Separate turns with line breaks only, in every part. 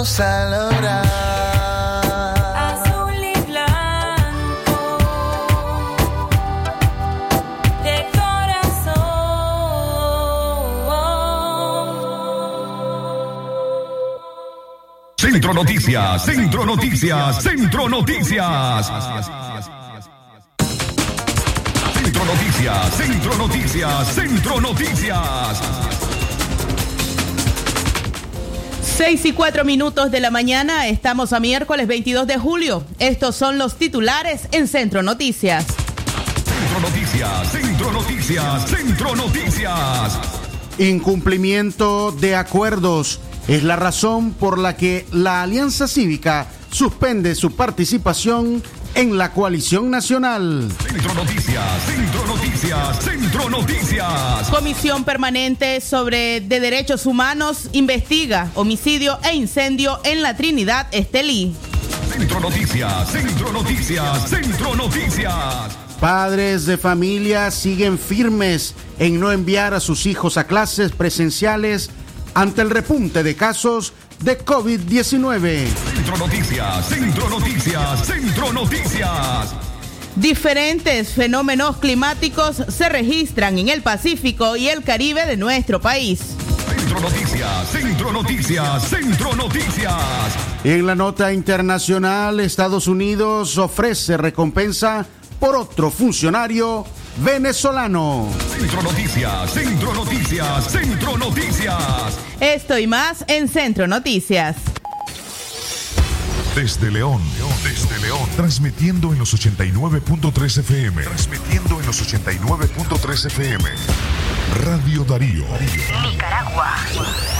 Vamos a lograr.
Azul y blanco de corazón.
Centro Noticias, Centro Noticias, Centro Noticias. Centro Noticias, Centro Noticias, Centro Noticias.
6 y 4 minutos de la mañana, estamos a miércoles 22 de julio. Estos son los titulares en Centro Noticias.
Centro Noticias, Centro Noticias, Centro Noticias.
Incumplimiento de acuerdos es la razón por la que la Alianza Cívica suspende su participación en la coalición nacional.
Centro Noticias, Centro Noticias, Centro Noticias.
Comisión Permanente sobre de Derechos Humanos investiga homicidio e incendio en la Trinidad Estelí.
Centro Noticias, Centro Noticias, Centro Noticias.
Padres de familia siguen firmes en no enviar a sus hijos a clases presenciales ante el repunte de casos de COVID-19.
Centro Noticias, Centro Noticias, Centro Noticias.
Diferentes fenómenos climáticos se registran en el Pacífico y el Caribe de nuestro país.
Centro Noticias, Centro Noticias, Centro Noticias.
En la nota internacional, Estados Unidos ofrece recompensa por otro funcionario venezolano.
Centro Noticias, Centro Noticias, Centro Noticias.
Esto y más en Centro Noticias.
Desde León, desde León, transmitiendo en los 89.3 FM. Transmitiendo en los 89.3 FM. Radio Darío.
Nicaragua.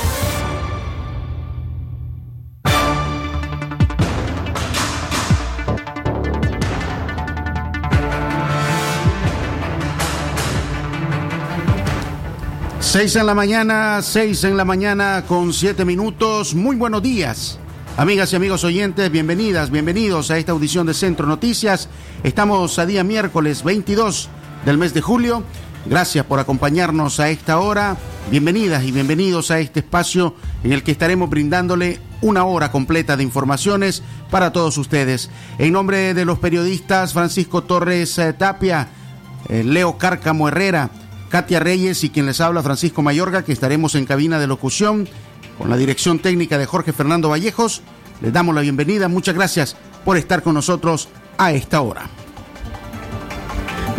Seis en la mañana, seis en la mañana con siete minutos. Muy buenos días. Amigas y amigos oyentes, bienvenidas, bienvenidos a esta audición de Centro Noticias. Estamos a día miércoles 22 del mes de julio. Gracias por acompañarnos a esta hora. Bienvenidas y bienvenidos a este espacio en el que estaremos brindándole una hora completa de informaciones para todos ustedes. En nombre de los periodistas Francisco Torres eh, Tapia, eh, Leo Cárcamo Herrera, Katia Reyes y quien les habla Francisco Mayorga, que estaremos en cabina de locución con la dirección técnica de Jorge Fernando Vallejos. Les damos la bienvenida. Muchas gracias por estar con nosotros a esta hora.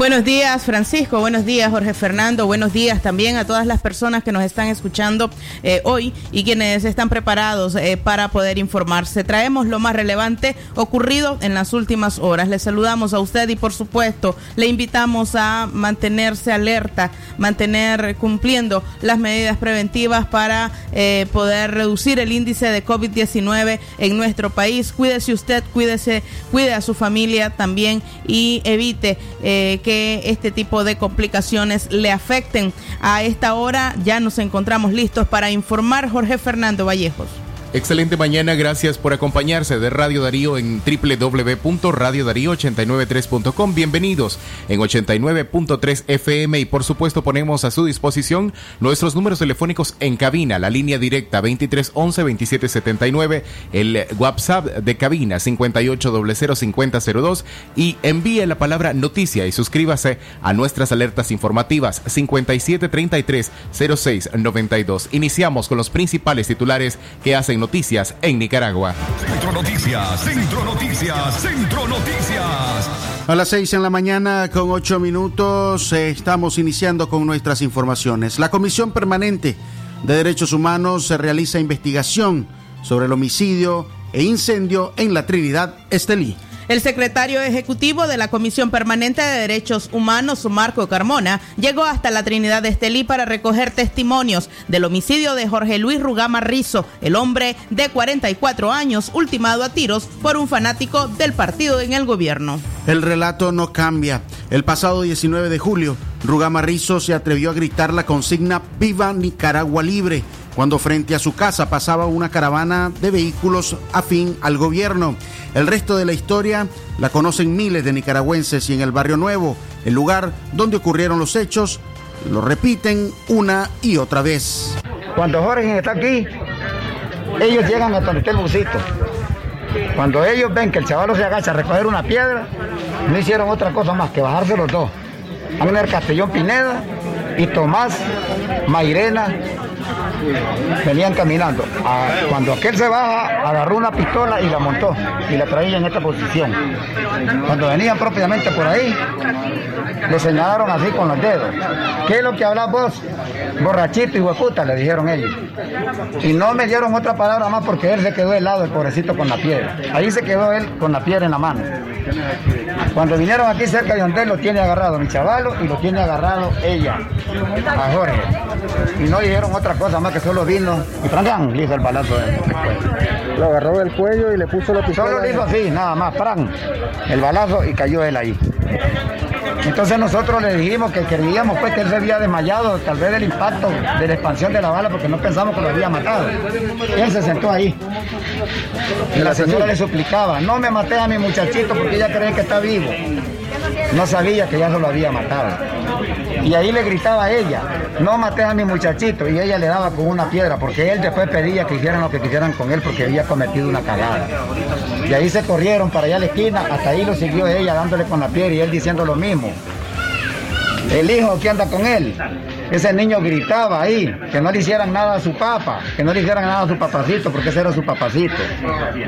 Buenos días, Francisco. Buenos días, Jorge Fernando. Buenos días también a todas las personas que nos están escuchando eh, hoy y quienes están preparados eh, para poder informarse. Traemos lo más relevante ocurrido en las últimas horas. Le saludamos a usted y, por supuesto, le invitamos a mantenerse alerta, mantener cumpliendo las medidas preventivas para eh, poder reducir el índice de COVID-19 en nuestro país. Cuídese usted, cuídese, cuide a su familia también y evite eh, que este tipo de complicaciones le afecten. A esta hora ya nos encontramos listos para informar Jorge Fernando Vallejos.
Excelente mañana, gracias por acompañarse de Radio Darío en www.radiodarío893.com. Bienvenidos en 89.3 FM y por supuesto ponemos a su disposición nuestros números telefónicos en cabina, la línea directa 2311 2779, el WhatsApp de cabina 58005002 y envíe la palabra noticia y suscríbase a nuestras alertas informativas 5733 0692. Iniciamos con los principales titulares que hacen noticias en Nicaragua.
Centro Noticias, Centro Noticias, Centro Noticias.
A las seis en la mañana con ocho minutos eh, estamos iniciando con nuestras informaciones. La Comisión Permanente de Derechos Humanos se realiza investigación sobre el homicidio e incendio en la Trinidad Estelí.
El secretario ejecutivo de la Comisión Permanente de Derechos Humanos, Marco Carmona, llegó hasta la Trinidad de Estelí para recoger testimonios del homicidio de Jorge Luis Rugama Rizo, el hombre de 44 años, ultimado a tiros por un fanático del partido en el gobierno.
El relato no cambia. El pasado 19 de julio, Rugama Rizo se atrevió a gritar la consigna Viva Nicaragua Libre cuando frente a su casa pasaba una caravana de vehículos afín al gobierno. El resto de la historia la conocen miles de nicaragüenses y en el Barrio Nuevo, el lugar donde ocurrieron los hechos, lo repiten una y otra vez.
Cuando Jorge está aquí, ellos llegan a donde el busito. Cuando ellos ven que el chaval se agacha a recoger una piedra, no hicieron otra cosa más que bajarse los dos. Abner Castellón Pineda y Tomás Mairena venían caminando. Ah, cuando aquel se baja, agarró una pistola y la montó y la traía en esta posición. Cuando venían propiamente por ahí, le señalaron así con los dedos. ¿Qué es lo que hablas vos? Borrachito y hueputa, le dijeron ellos. Y no me dieron otra palabra más porque él se quedó helado, el pobrecito, con la piedra. Ahí se quedó él con la piedra en la mano. Cuando vinieron aquí cerca de donde lo tiene agarrado mi chavalo y lo tiene agarrado ella, a Jorge. Y no dijeron otra cosa más que solo vino y ¡pran! le hizo el balazo de
Lo agarró del cuello y le puso la pistola.
Solo le hizo así, nada más, ¡pran! El balazo y cayó él ahí. Entonces nosotros le dijimos que creíamos pues que él se había desmayado, tal vez del impacto de la expansión de la bala, porque no pensamos que lo había matado. Él se sentó ahí. Y la señora le suplicaba, no me maté a mi muchachito porque ella cree que está vivo. No sabía que ya se lo había matado. Y ahí le gritaba a ella, no maté a mi muchachito. Y ella le daba con una piedra, porque él después pedía que hicieran lo que quisieran con él, porque había cometido una cagada. Y ahí se corrieron para allá a la esquina, hasta ahí lo siguió ella dándole con la piedra y él diciendo lo mismo. El hijo que anda con él, ese niño gritaba ahí, que no le hicieran nada a su papá, que no le hicieran nada a su papacito, porque ese era su papacito.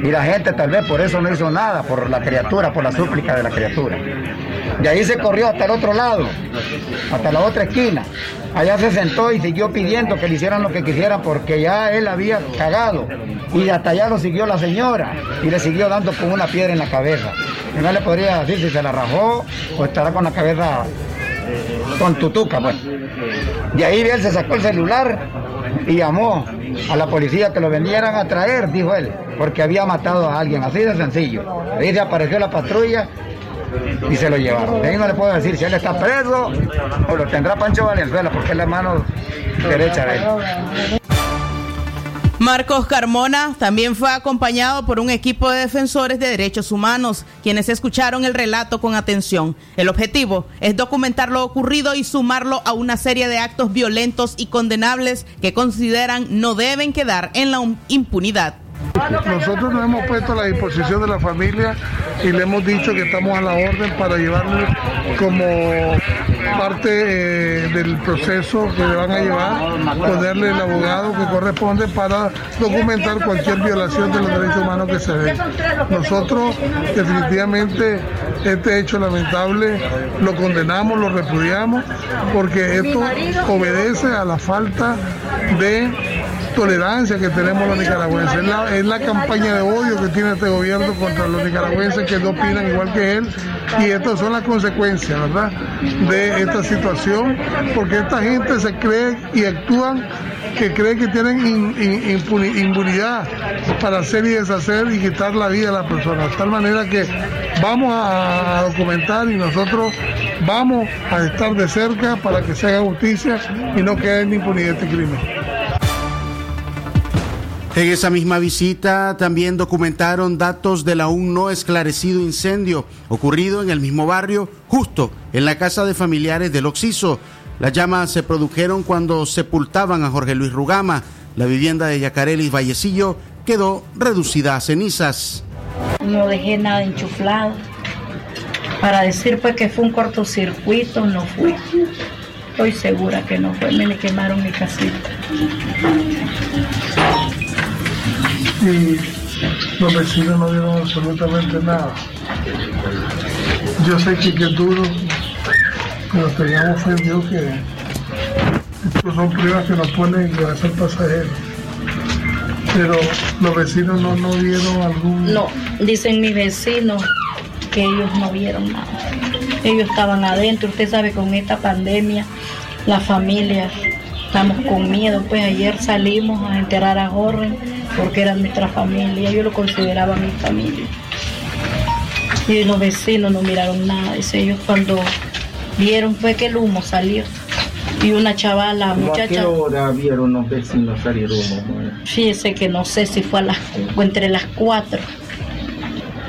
Y la gente tal vez por eso no hizo nada, por la criatura, por la súplica de la criatura. De ahí se corrió hasta el otro lado, hasta la otra esquina. Allá se sentó y siguió pidiendo que le hicieran lo que quisieran porque ya él había cagado. Y hasta allá lo siguió la señora y le siguió dando con una piedra en la cabeza. Y no le podría decir si se la rajó o estará con la cabeza con tutuca, pues. De ahí él se sacó el celular y llamó a la policía que lo vendieran a traer, dijo él, porque había matado a alguien, así de sencillo. Ahí se apareció la patrulla y se lo llevaron. De ahí no le puedo decir si él está preso o lo tendrá Pancho Valenzuela, porque es la mano derecha de él.
Marcos Carmona también fue acompañado por un equipo de defensores de derechos humanos, quienes escucharon el relato con atención. El objetivo es documentar lo ocurrido y sumarlo a una serie de actos violentos y condenables que consideran no deben quedar en la impunidad.
Nosotros nos hemos puesto a la disposición de la familia y le hemos dicho que estamos a la orden para llevarlo como parte eh, del proceso que le van a llevar, ponerle el abogado que corresponde para documentar cualquier violación de los derechos humanos que se dé. Nosotros definitivamente este hecho lamentable lo condenamos, lo repudiamos, porque esto obedece a la falta de tolerancia que tenemos los nicaragüenses. Es la, campaña de odio que tiene este gobierno contra los nicaragüenses que no opinan igual que él. Y estas son las consecuencias, ¿verdad? De esta situación, porque esta gente se cree y actúan que creen que tienen impunidad para hacer y deshacer y quitar la vida a las personas. De tal manera que vamos a, a documentar y nosotros vamos a estar de cerca para que se haga justicia y no quede en impunidad este crimen.
En esa misma visita también documentaron datos del aún no esclarecido incendio ocurrido en el mismo barrio, justo en la casa de familiares del Oxiso. Las llamas se produjeron cuando sepultaban a Jorge Luis Rugama. La vivienda de Yacarelis Vallecillo quedó reducida a cenizas.
No dejé nada enchuflado. Para decir pues que fue un cortocircuito, no fue. Estoy segura que no fue. Me le quemaron mi casita.
Y los vecinos no dieron absolutamente nada. Yo sé que, es duro, pero tengamos fe en que estos son pruebas que nos ponen y a ser pasajeros. Pero los vecinos no, no dieron algún...
No, dicen mis vecinos que ellos no vieron nada. Ellos estaban adentro. Usted sabe, con esta pandemia, la familia estamos con miedo. Pues ayer salimos a enterrar a Jorge porque era nuestra familia. Yo lo consideraba mi familia. Y los vecinos no miraron nada. Dice, ellos cuando vieron fue que el humo salió. Y una chavala,
¿Cómo ¿A qué
muchacha,
hora vieron los vecinos salir humo?
fíjese que no sé si fue a las o entre las cuatro.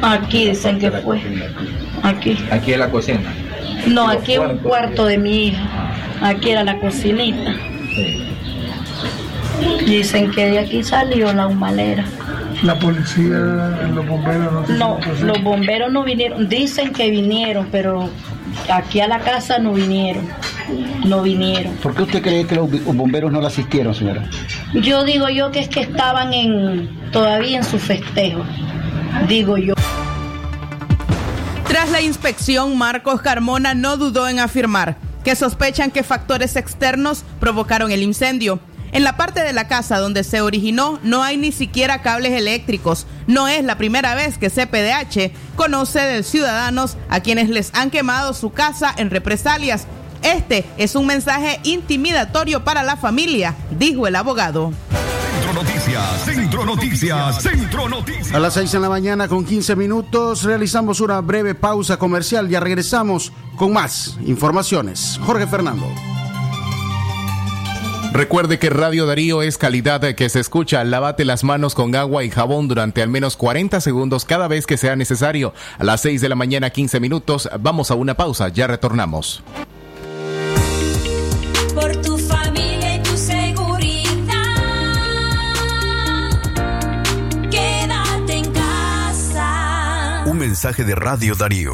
Aquí dicen que fue. Aquí.
Aquí en la cocina.
No, aquí es un cuarto de mi hija. Aquí era la cocinita. Dicen que de aquí salió la humalera.
La policía, los bomberos no se
No, los bomberos no vinieron. Dicen que vinieron, pero aquí a la casa no vinieron. No vinieron.
¿Por qué usted cree que los bomberos no la asistieron, señora?
Yo digo yo que es que estaban en todavía en su festejo. Digo yo.
Tras la inspección, Marcos Carmona no dudó en afirmar que sospechan que factores externos provocaron el incendio. En la parte de la casa donde se originó no hay ni siquiera cables eléctricos. No es la primera vez que CPDH conoce de ciudadanos a quienes les han quemado su casa en represalias. Este es un mensaje intimidatorio para la familia, dijo el abogado.
Centro Noticias, Centro Noticias, Centro Noticias.
A las 6 en la mañana con 15 minutos realizamos una breve pausa comercial. Ya regresamos con más informaciones. Jorge Fernando.
Recuerde que Radio Darío es calidad que se escucha. Lávate las manos con agua y jabón durante al menos 40 segundos cada vez que sea necesario. A las 6 de la mañana, 15 minutos. Vamos a una pausa. Ya retornamos.
Por tu familia y tu seguridad. Quédate en casa.
Un mensaje de Radio Darío.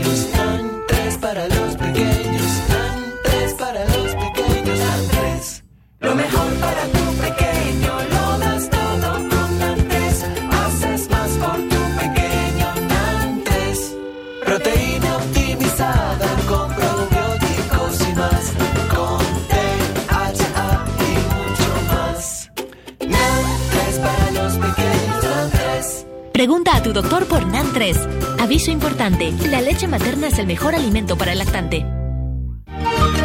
Pregunta a tu doctor por NAN3. Aviso importante, la leche materna es el mejor alimento para el lactante.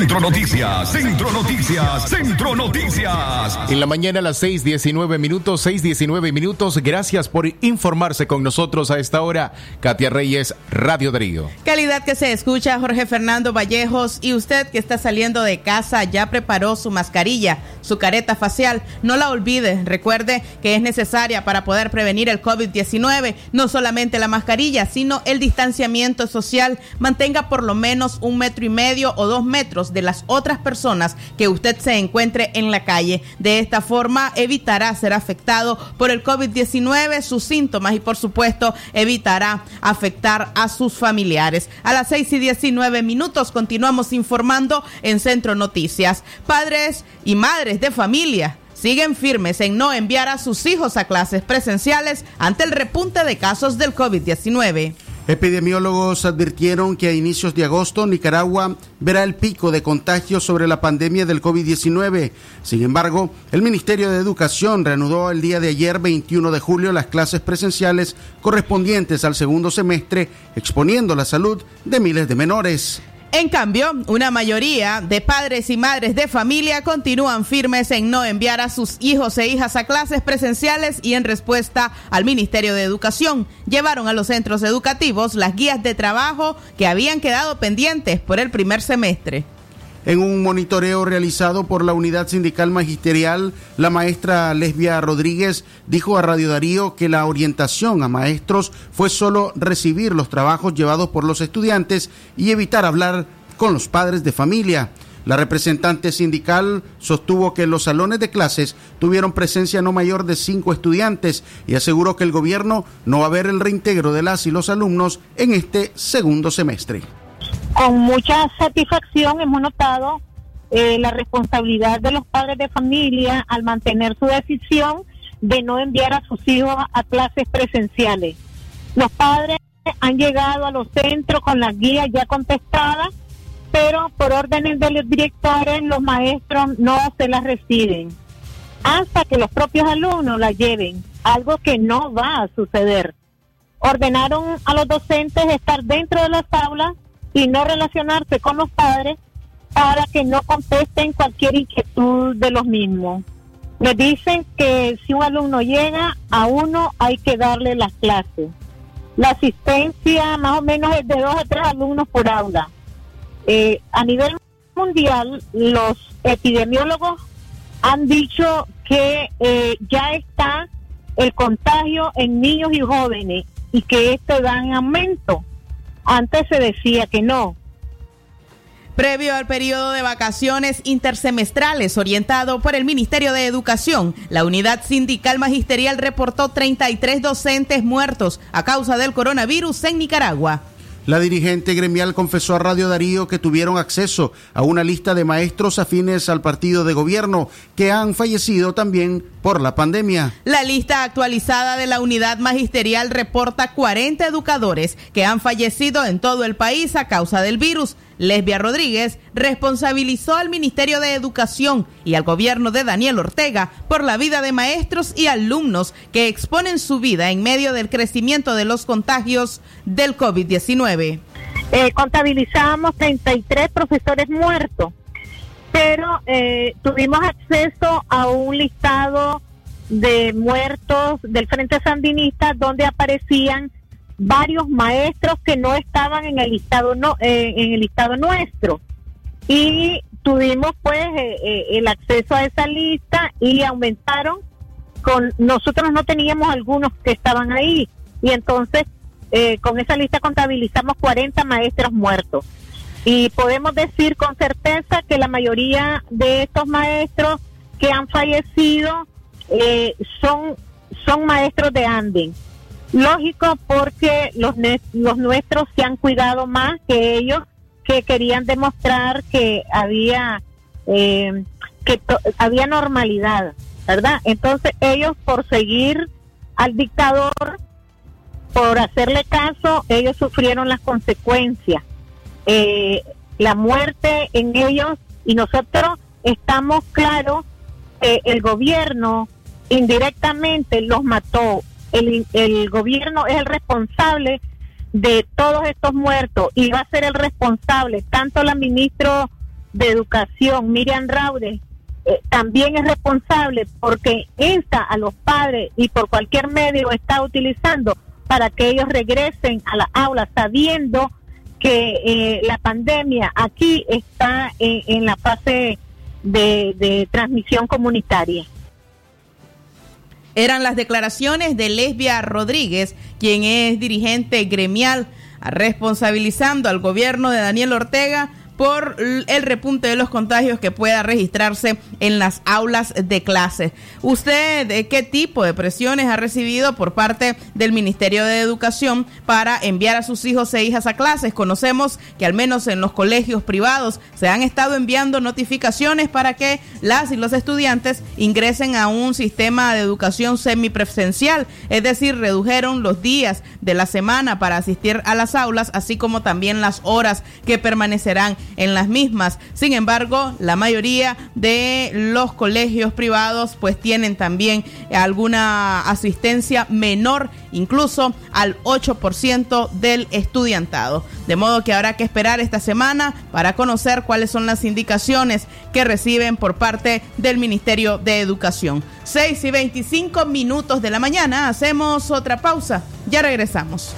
Centro Noticias, Centro Noticias, Centro Noticias.
En la mañana a las 6:19 minutos, 6:19 minutos. Gracias por informarse con nosotros a esta hora. Katia Reyes, Radio Darío.
Calidad que se escucha, Jorge Fernando Vallejos. Y usted que está saliendo de casa ya preparó su mascarilla, su careta facial. No la olvide. Recuerde que es necesaria para poder prevenir el COVID-19. No solamente la mascarilla, sino el distanciamiento social. Mantenga por lo menos un metro y medio o dos metros de las otras personas que usted se encuentre en la calle. De esta forma evitará ser afectado por el COVID-19, sus síntomas y por supuesto evitará afectar a sus familiares. A las 6 y 19 minutos continuamos informando en Centro Noticias. Padres y madres de familia siguen firmes en no enviar a sus hijos a clases presenciales ante el repunte de casos del COVID-19.
Epidemiólogos advirtieron que a inicios de agosto Nicaragua verá el pico de contagios sobre la pandemia del COVID-19. Sin embargo, el Ministerio de Educación reanudó el día de ayer, 21 de julio, las clases presenciales correspondientes al segundo semestre, exponiendo la salud de miles de menores.
En cambio, una mayoría de padres y madres de familia continúan firmes en no enviar a sus hijos e hijas a clases presenciales y en respuesta al Ministerio de Educación llevaron a los centros educativos las guías de trabajo que habían quedado pendientes por el primer semestre.
En un monitoreo realizado por la unidad sindical magisterial, la maestra Lesbia Rodríguez dijo a Radio Darío que la orientación a maestros fue solo recibir los trabajos llevados por los estudiantes y evitar hablar con los padres de familia. La representante sindical sostuvo que los salones de clases tuvieron presencia no mayor de cinco estudiantes y aseguró que el gobierno no va a ver el reintegro de las y los alumnos en este segundo semestre
con mucha satisfacción hemos notado eh, la responsabilidad de los padres de familia al mantener su decisión de no enviar a sus hijos a clases presenciales. Los padres han llegado a los centros con las guías ya contestadas, pero por órdenes de los directores los maestros no se las reciben hasta que los propios alumnos las lleven, algo que no va a suceder. Ordenaron a los docentes estar dentro de las aulas y no relacionarse con los padres para que no contesten cualquier inquietud de los mismos. Me dicen que si un alumno llega, a uno hay que darle las clases. La asistencia más o menos es de dos a tres alumnos por aula. Eh, a nivel mundial, los epidemiólogos han dicho que eh, ya está el contagio en niños y jóvenes y que esto da en aumento. Antes se decía que no.
Previo al periodo de vacaciones intersemestrales orientado por el Ministerio de Educación, la unidad sindical magisterial reportó 33 docentes muertos a causa del coronavirus en Nicaragua.
La dirigente gremial confesó a Radio Darío que tuvieron acceso a una lista de maestros afines al partido de gobierno que han fallecido también por la pandemia.
La lista actualizada de la unidad magisterial reporta 40 educadores que han fallecido en todo el país a causa del virus. Lesbia Rodríguez responsabilizó al Ministerio de Educación y al gobierno de Daniel Ortega por la vida de maestros y alumnos que exponen su vida en medio del crecimiento de los contagios del COVID-19.
Eh, contabilizamos 33 profesores muertos, pero eh, tuvimos acceso a un listado de muertos del Frente Sandinista donde aparecían varios maestros que no estaban en el listado no eh, en el listado nuestro. Y tuvimos pues eh, eh, el acceso a esa lista y aumentaron con nosotros no teníamos algunos que estaban ahí. Y entonces con esa lista contabilizamos 40 maestros muertos. Y podemos decir con certeza que la mayoría de estos maestros que han fallecido son son maestros de Anden lógico porque los, los nuestros se han cuidado más que ellos que querían demostrar que había eh, que había normalidad, ¿verdad? Entonces ellos por seguir al dictador, por hacerle caso, ellos sufrieron las consecuencias. Eh, la muerte en ellos y nosotros estamos claros que el gobierno indirectamente los mató. El, el gobierno es el responsable de todos estos muertos y va a ser el responsable, tanto la ministra de Educación, Miriam Raude, eh, también es responsable porque insta a los padres y por cualquier medio está utilizando para que ellos regresen a la aula sabiendo que eh, la pandemia aquí está en, en la fase de, de transmisión comunitaria.
Eran las declaraciones de Lesbia Rodríguez, quien es dirigente gremial, responsabilizando al gobierno de Daniel Ortega por el repunte de los contagios que pueda registrarse en las aulas de clase. ¿Usted qué tipo de presiones ha recibido por parte del Ministerio de Educación para enviar a sus hijos e hijas a clases? Conocemos que al menos en los colegios privados se han estado enviando notificaciones para que las y los estudiantes ingresen a un sistema de educación semipresencial, es decir, redujeron los días de la semana para asistir a las aulas, así como también las horas que permanecerán en las mismas. Sin embargo, la mayoría de los colegios privados pues tienen también alguna asistencia menor, incluso al 8% del estudiantado. De modo que habrá que esperar esta semana para conocer cuáles son las indicaciones que reciben por parte del Ministerio de Educación. 6 y 25 minutos de la mañana, hacemos otra pausa. Ya regresamos.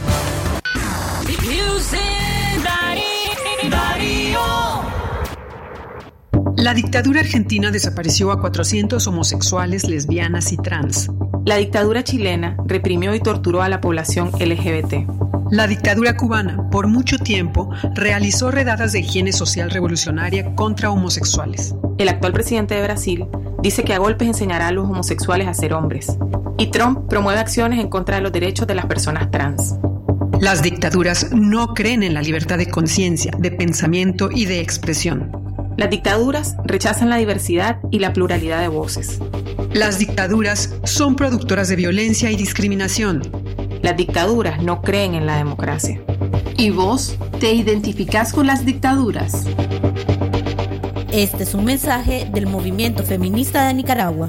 La dictadura argentina desapareció a 400 homosexuales, lesbianas y trans.
La dictadura chilena reprimió y torturó a la población LGBT.
La dictadura cubana, por mucho tiempo, realizó redadas de higiene social revolucionaria contra homosexuales.
El actual presidente de Brasil dice que a golpes enseñará a los homosexuales a ser hombres. Y Trump promueve acciones en contra de los derechos de las personas trans.
Las dictaduras no creen en la libertad de conciencia, de pensamiento y de expresión.
Las dictaduras rechazan la diversidad y la pluralidad de voces.
Las dictaduras son productoras de violencia y discriminación.
Las dictaduras no creen en la democracia.
¿Y vos te identificás con las dictaduras?
Este es un mensaje del movimiento feminista de Nicaragua.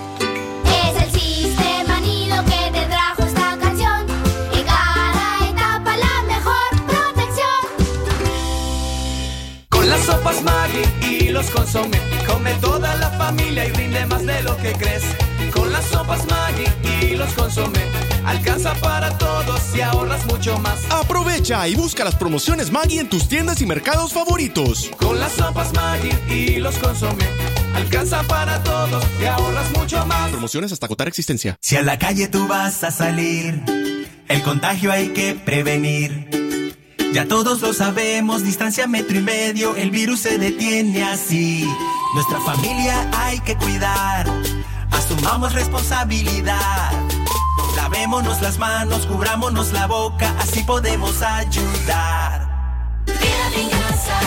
Maggi y los consomé, come toda la familia y rinde más de lo que crees. Con las sopas Maggi y los consomé, alcanza para todos y ahorras mucho más.
Aprovecha y busca las promociones Maggi en tus tiendas y mercados favoritos.
Con las sopas Maggi y los consomé, alcanza para todos y ahorras mucho más.
Promociones hasta agotar existencia.
Si a la calle tú vas a salir, el contagio hay que prevenir. Ya todos lo sabemos, distancia metro y medio, el virus se detiene así. Nuestra familia hay que cuidar, asumamos responsabilidad. Lavémonos las manos, cubrámonos la boca, así podemos ayudar.
Quédate en casa.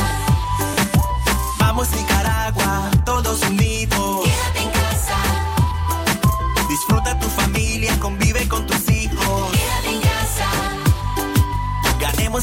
Vamos Nicaragua, todos unidos.
Quédate en casa.
Disfruta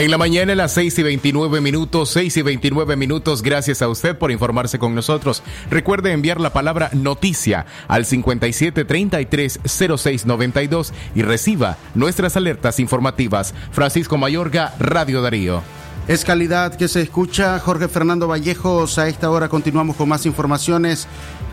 En la mañana a las 6 y 29 minutos, 6 y 29 minutos, gracias a usted por informarse con nosotros. Recuerde enviar la palabra noticia al 57330692 y reciba nuestras alertas informativas. Francisco Mayorga, Radio Darío.
Es calidad que se escucha. Jorge Fernando Vallejos, a esta hora continuamos con más informaciones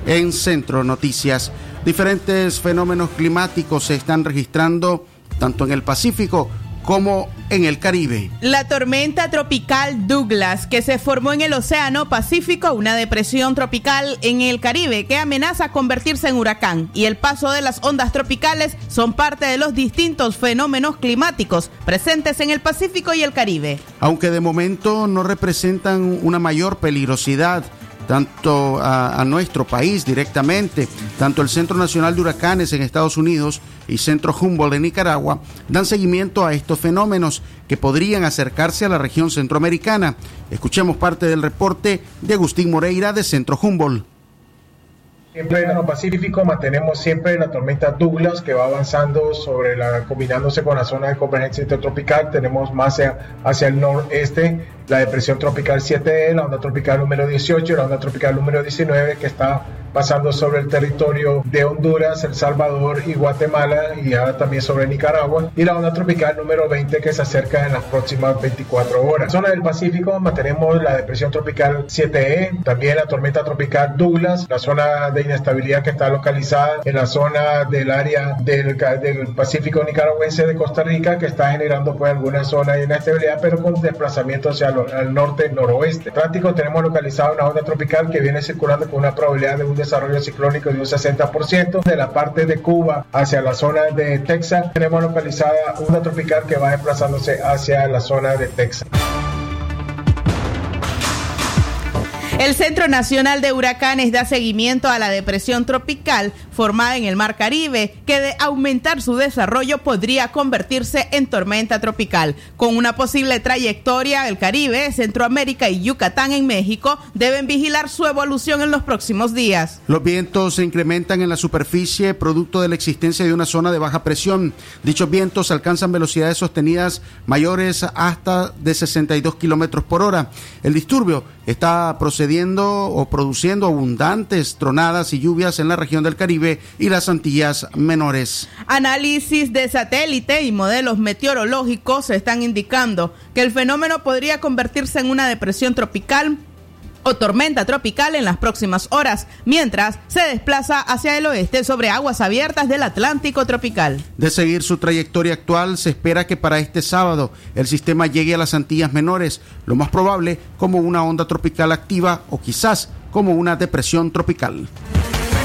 en Centro Noticias. Diferentes fenómenos climáticos se están registrando tanto en el Pacífico como en el Caribe.
La tormenta tropical Douglas, que se formó en el Océano Pacífico, una depresión tropical en el Caribe que amenaza convertirse en huracán, y el paso de las ondas tropicales son parte de los distintos fenómenos climáticos presentes en el Pacífico y el Caribe.
Aunque de momento no representan una mayor peligrosidad tanto a, nuestro país directamente, tanto el Centro Nacional de Huracanes en Estados Unidos y Centro Humboldt en Nicaragua dan seguimiento a estos fenómenos que podrían acercarse a la región centroamericana. Escuchemos parte del reporte de Agustín Moreira de Centro Humboldt.
Siempre en el Pacífico mantenemos siempre la tormenta Douglas que va avanzando sobre la, combinándose con la zona de convergencia intertropical. Tenemos más hacia el noreste la depresión tropical 7E, la onda tropical número 18 y la onda tropical número 19 que está pasando sobre el territorio de Honduras, El Salvador y Guatemala y ahora también sobre Nicaragua y la onda tropical número 20 que se acerca en las próximas 24 horas. Zona del Pacífico mantenemos la depresión tropical 7E, también la tormenta tropical Douglas, la zona de inestabilidad que está localizada en la zona del área del, del Pacífico nicaragüense de Costa Rica que está generando pues alguna zona de inestabilidad pero con desplazamiento hacia al norte noroeste. Atlántico tenemos localizada una onda tropical que viene circulando con una probabilidad de un desarrollo ciclónico de un 60%. De la parte de Cuba hacia la zona de Texas tenemos localizada una tropical que va desplazándose hacia la zona de Texas.
El Centro Nacional de Huracanes da seguimiento a la depresión tropical formada en el Mar Caribe, que de aumentar su desarrollo podría convertirse en tormenta tropical. Con una posible trayectoria, el Caribe, Centroamérica y Yucatán en México deben vigilar su evolución en los próximos días.
Los vientos se incrementan en la superficie producto de la existencia de una zona de baja presión. Dichos vientos alcanzan velocidades sostenidas mayores hasta de 62 kilómetros por hora. El disturbio está procediendo o produciendo abundantes tronadas y lluvias en la región del Caribe y las Antillas menores.
Análisis de satélite y modelos meteorológicos están indicando que el fenómeno podría convertirse en una depresión tropical o tormenta tropical en las próximas horas, mientras se desplaza hacia el oeste sobre aguas abiertas del Atlántico tropical.
De seguir su trayectoria actual, se espera que para este sábado el sistema llegue a las Antillas menores, lo más probable como una onda tropical activa o quizás como una depresión tropical.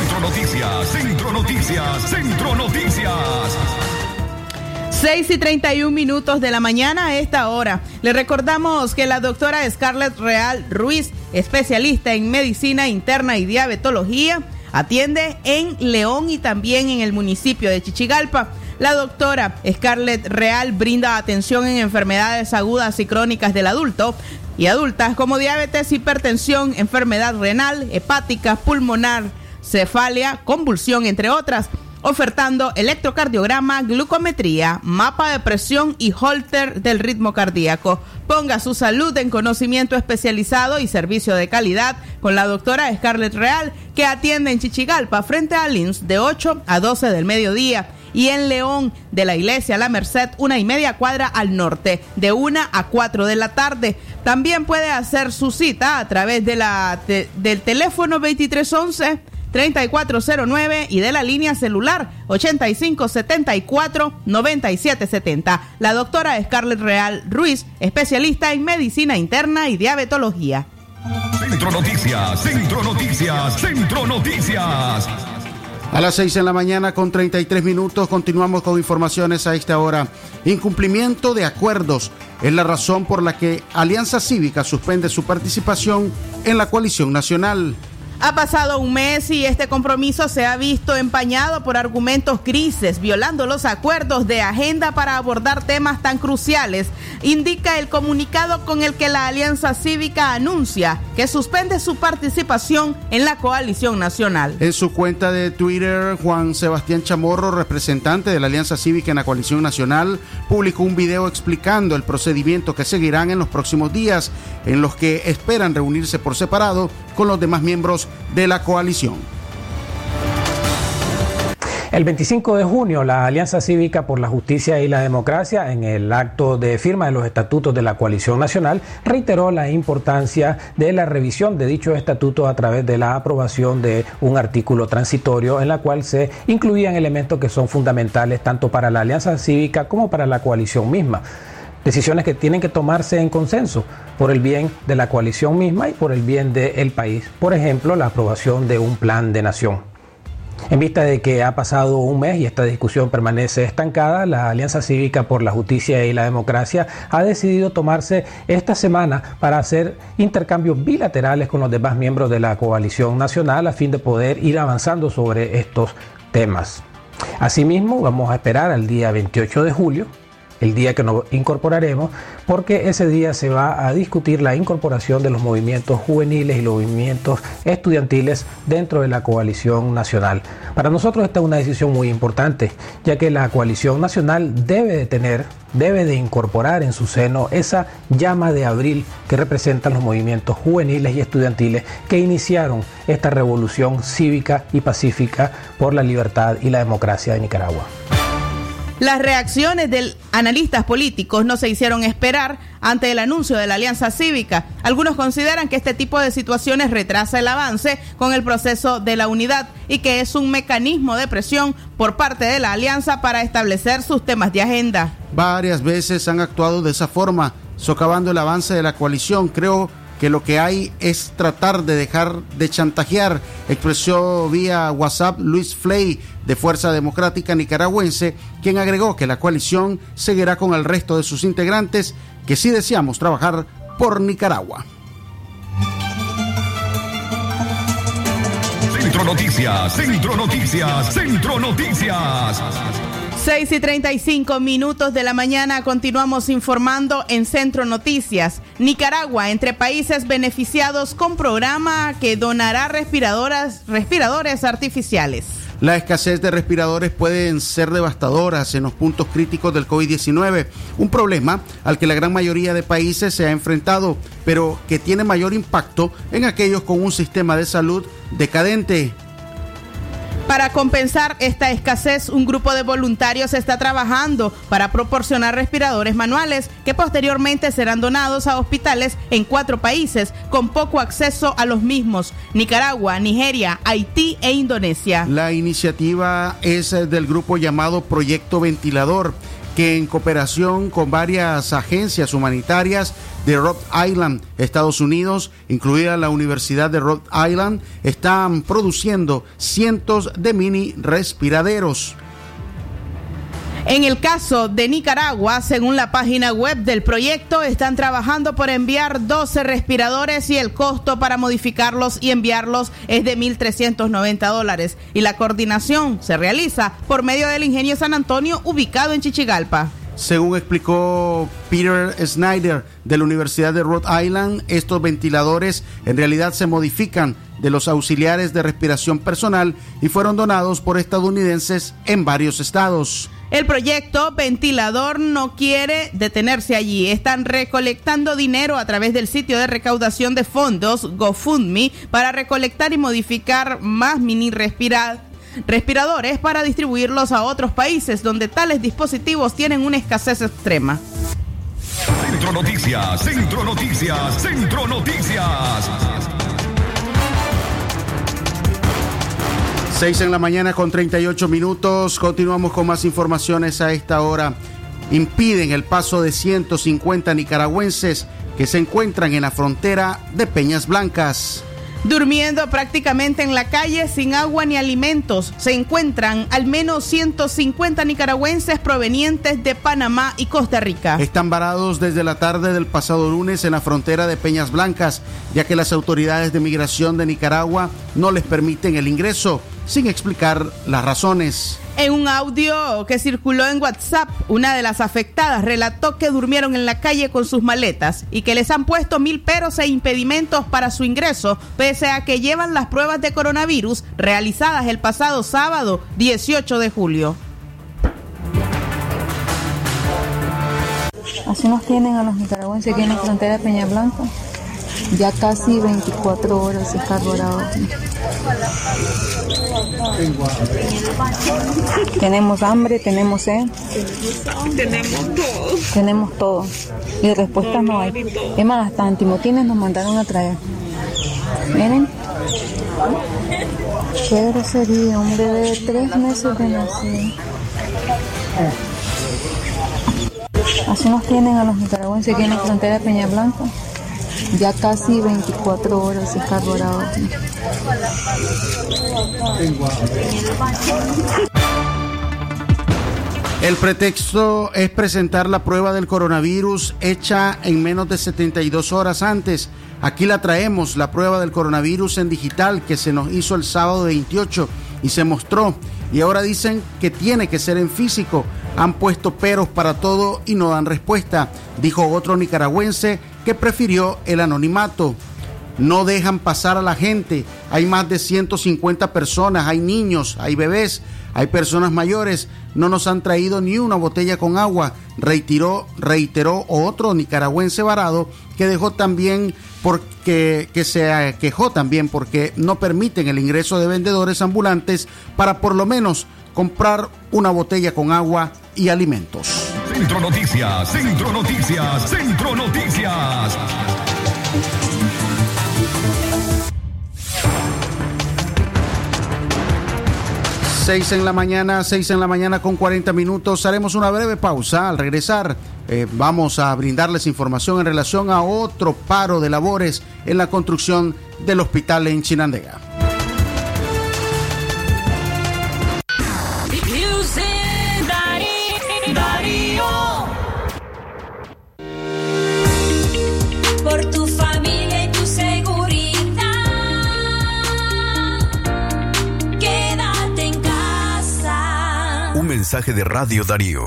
Centro Noticias, Centro Noticias, Centro Noticias.
6 y 31 minutos de la mañana a esta hora. Le recordamos que la doctora Scarlett Real Ruiz, especialista en medicina interna y diabetología, atiende en León y también en el municipio de Chichigalpa. La doctora Scarlett Real brinda atención en enfermedades agudas y crónicas del adulto y adultas como diabetes, hipertensión, enfermedad renal, hepática, pulmonar, cefalia, convulsión, entre otras ofertando electrocardiograma, glucometría, mapa de presión y holter del ritmo cardíaco. Ponga su salud en conocimiento especializado y servicio de calidad con la doctora Scarlett Real, que atiende en Chichigalpa frente a Lins de 8 a 12 del mediodía y en León de la Iglesia La Merced, una y media cuadra al norte, de 1 a 4 de la tarde. También puede hacer su cita a través de la, de, del teléfono 2311. 3409 y de la línea celular 8574-9770. La doctora Scarlett Real Ruiz, especialista en medicina interna y diabetología.
Centro Noticias, Centro Noticias, Centro Noticias.
A las 6 en la mañana con 33 minutos continuamos con informaciones a esta hora. Incumplimiento de acuerdos es la razón por la que Alianza Cívica suspende su participación en la coalición nacional.
Ha pasado un mes y este compromiso se ha visto empañado por argumentos grises, violando los acuerdos de agenda para abordar temas tan cruciales, indica el comunicado con el que la Alianza Cívica anuncia que suspende su participación en la coalición nacional.
En su cuenta de Twitter, Juan Sebastián Chamorro, representante de la Alianza Cívica en la coalición nacional, publicó un video explicando el procedimiento que seguirán en los próximos días, en los que esperan reunirse por separado con los demás miembros de la coalición.
El 25 de junio, la Alianza Cívica por la Justicia y la Democracia, en el acto de firma de los estatutos de la coalición nacional, reiteró la importancia de la revisión de dichos estatutos a través de la aprobación de un artículo transitorio en la cual se incluían elementos que son fundamentales tanto para la Alianza Cívica como para la coalición misma decisiones que tienen que tomarse en consenso por el bien de la coalición misma y por el bien del país. Por ejemplo, la aprobación de un plan de nación. En vista de que ha pasado un mes y esta discusión permanece estancada, la Alianza Cívica por la Justicia y la Democracia ha decidido tomarse esta semana para hacer intercambios bilaterales con los demás miembros de la coalición nacional a fin de poder ir avanzando sobre estos temas. Asimismo, vamos a esperar al día 28 de julio el día que nos incorporaremos, porque ese día se va a discutir la incorporación de los movimientos juveniles y los movimientos estudiantiles dentro de la coalición nacional. Para nosotros esta es una decisión muy importante, ya que la coalición nacional debe de tener, debe de incorporar en su seno esa llama de abril que representan los movimientos juveniles y estudiantiles que iniciaron esta revolución cívica y pacífica por la libertad y la democracia de Nicaragua.
Las reacciones de analistas políticos no se hicieron esperar ante el anuncio de la Alianza Cívica. Algunos consideran que este tipo de situaciones retrasa el avance con el proceso de la unidad y que es un mecanismo de presión por parte de la Alianza para establecer sus temas de agenda.
Varias veces han actuado de esa forma, socavando el avance de la coalición. Creo que lo que hay es tratar de dejar de chantajear, expresó vía WhatsApp Luis Flay de Fuerza Democrática Nicaragüense, quien agregó que la coalición seguirá con el resto de sus integrantes que sí deseamos trabajar por Nicaragua.
Centro Noticias, Centro Noticias, Centro Noticias.
6 y 35 minutos de la mañana continuamos informando en Centro Noticias. Nicaragua, entre países beneficiados con programa que donará respiradoras, respiradores artificiales.
La escasez de respiradores pueden ser devastadoras en los puntos críticos del COVID-19, un problema al que la gran mayoría de países se ha enfrentado, pero que tiene mayor impacto en aquellos con un sistema de salud decadente.
Para compensar esta escasez, un grupo de voluntarios está trabajando para proporcionar respiradores manuales que posteriormente serán donados a hospitales en cuatro países con poco acceso a los mismos, Nicaragua, Nigeria, Haití e Indonesia.
La iniciativa es del grupo llamado Proyecto Ventilador que en cooperación con varias agencias humanitarias de Rhode Island, Estados Unidos, incluida la Universidad de Rhode Island, están produciendo cientos de mini respiraderos.
En el caso de Nicaragua, según la página web del proyecto, están trabajando por enviar 12 respiradores y el costo para modificarlos y enviarlos es de 1.390 dólares. Y la coordinación se realiza por medio del Ingenio San Antonio ubicado en Chichigalpa.
Según explicó Peter Snyder de la Universidad de Rhode Island, estos ventiladores en realidad se modifican de los auxiliares de respiración personal y fueron donados por estadounidenses en varios estados.
El proyecto Ventilador no quiere detenerse allí. Están recolectando dinero a través del sitio de recaudación de fondos GoFundMe para recolectar y modificar más mini respira- respiradores para distribuirlos a otros países donde tales dispositivos tienen una escasez extrema.
Centro Noticias, Centro Noticias, Centro Noticias.
6 en la mañana con 38 minutos. Continuamos con más informaciones a esta hora. Impiden el paso de 150 nicaragüenses que se encuentran en la frontera de Peñas Blancas.
Durmiendo prácticamente en la calle sin agua ni alimentos, se encuentran al menos 150 nicaragüenses provenientes de Panamá y Costa Rica.
Están varados desde la tarde del pasado lunes en la frontera de Peñas Blancas, ya que las autoridades de migración de Nicaragua no les permiten el ingreso, sin explicar las razones.
En un audio que circuló en WhatsApp, una de las afectadas relató que durmieron en la calle con sus maletas y que les han puesto mil peros e impedimentos para su ingreso, pese a que llevan las pruebas de coronavirus realizadas el pasado sábado 18 de julio.
Así nos tienen a los nicaragüenses aquí en la frontera de Peña Blanca. Ya casi 24 horas está aquí. Tenemos hambre, tenemos sed.
Tenemos todo.
Tenemos todo. Y respuestas no hay. Es más, hasta antimotines nos mandaron a traer. Miren. Qué grosería, un bebé de tres meses de nacido. Así nos tienen a los nicaragüenses aquí en la frontera de Peña Blanca. Ya casi 24 horas dorado aquí.
El pretexto es presentar la prueba del coronavirus hecha en menos de 72 horas antes. Aquí la traemos, la prueba del coronavirus en digital que se nos hizo el sábado 28 y se mostró. Y ahora dicen que tiene que ser en físico. Han puesto peros para todo y no dan respuesta, dijo otro nicaragüense que prefirió el anonimato. No dejan pasar a la gente. Hay más de 150 personas, hay niños, hay bebés, hay personas mayores. No nos han traído ni una botella con agua, reiteró, reiteró otro nicaragüense varado que dejó también porque que se quejó también porque no permiten el ingreso de vendedores ambulantes para por lo menos comprar una botella con agua y alimentos.
Centro Noticias, Centro Noticias, Centro Noticias.
Seis en la mañana, seis en la mañana con 40 minutos. Haremos una breve pausa. Al regresar, eh, vamos a brindarles información en relación a otro paro de labores en la construcción del hospital en Chinandega.
De Radio Darío.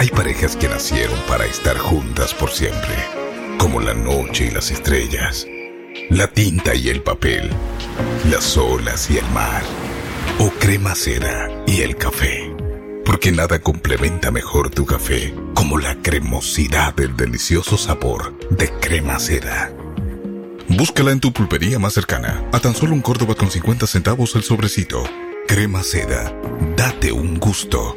Hay parejas que nacieron para estar juntas por siempre, como la noche y las estrellas, la tinta y el papel, las olas y el mar, o crema cera y el café. Porque nada complementa mejor tu café como la cremosidad del delicioso sabor de crema cera. Búscala en tu pulpería más cercana, a tan solo un Córdoba con 50 centavos el sobrecito. Crema seda, date un gusto.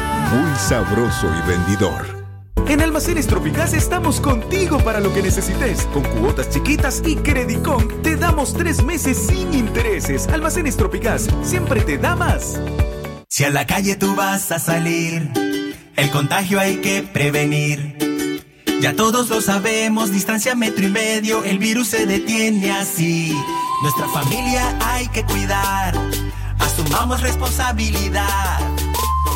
muy sabroso y vendidor.
En Almacenes Tropicás estamos contigo para lo que necesites. Con cuotas chiquitas y Credicon te damos tres meses sin intereses. Almacenes Tropicás siempre te da más.
Si a la calle tú vas a salir, el contagio hay que prevenir. Ya todos lo sabemos, distancia metro y medio, el virus se detiene así. Nuestra familia hay que cuidar, asumamos responsabilidad.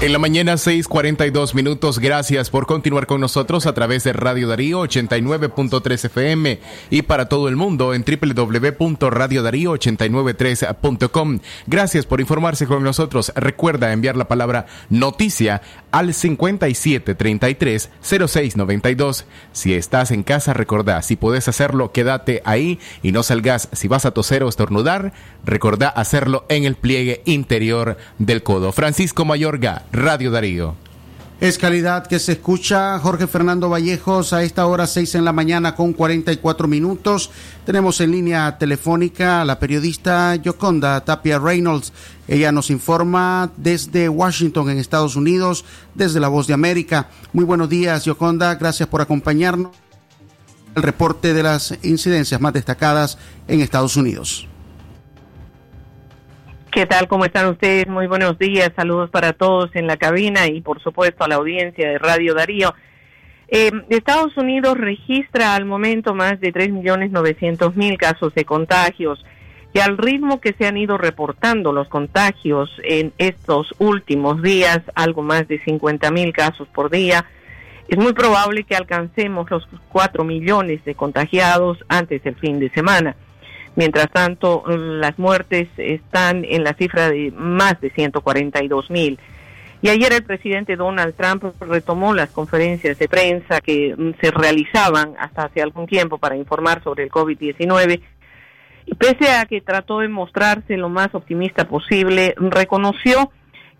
En la mañana 6:42 minutos, gracias por continuar con nosotros a través de Radio Darío 89.3 FM y para todo el mundo en www.radiodarío893.com. Gracias por informarse con nosotros. Recuerda enviar la palabra noticia al 5733 0692. Si estás en casa, recordá, si puedes hacerlo, quédate ahí y no salgas. Si vas a toser o estornudar, recordá hacerlo en el pliegue interior del codo. Francisco Mayorga, Radio Darío.
Es calidad que se escucha. Jorge Fernando Vallejos a esta hora 6 en la mañana con 44 minutos. Tenemos en línea telefónica a la periodista Yoconda Tapia Reynolds. Ella nos informa desde Washington, en Estados Unidos, desde La Voz de América. Muy buenos días, Yoconda. Gracias por acompañarnos. El reporte de las incidencias más destacadas en Estados Unidos.
¿Qué tal? ¿Cómo están ustedes? Muy buenos días. Saludos para todos en la cabina y por supuesto a la audiencia de Radio Darío. Eh, Estados Unidos registra al momento más de 3.900.000 casos de contagios y al ritmo que se han ido reportando los contagios en estos últimos días, algo más de 50.000 casos por día, es muy probable que alcancemos los 4 millones de contagiados antes del fin de semana. Mientras tanto, las muertes están en la cifra de más de 142 mil. Y ayer el presidente Donald Trump retomó las conferencias de prensa que mm, se realizaban hasta hace algún tiempo para informar sobre el COVID-19. Y pese a que trató de mostrarse lo más optimista posible, reconoció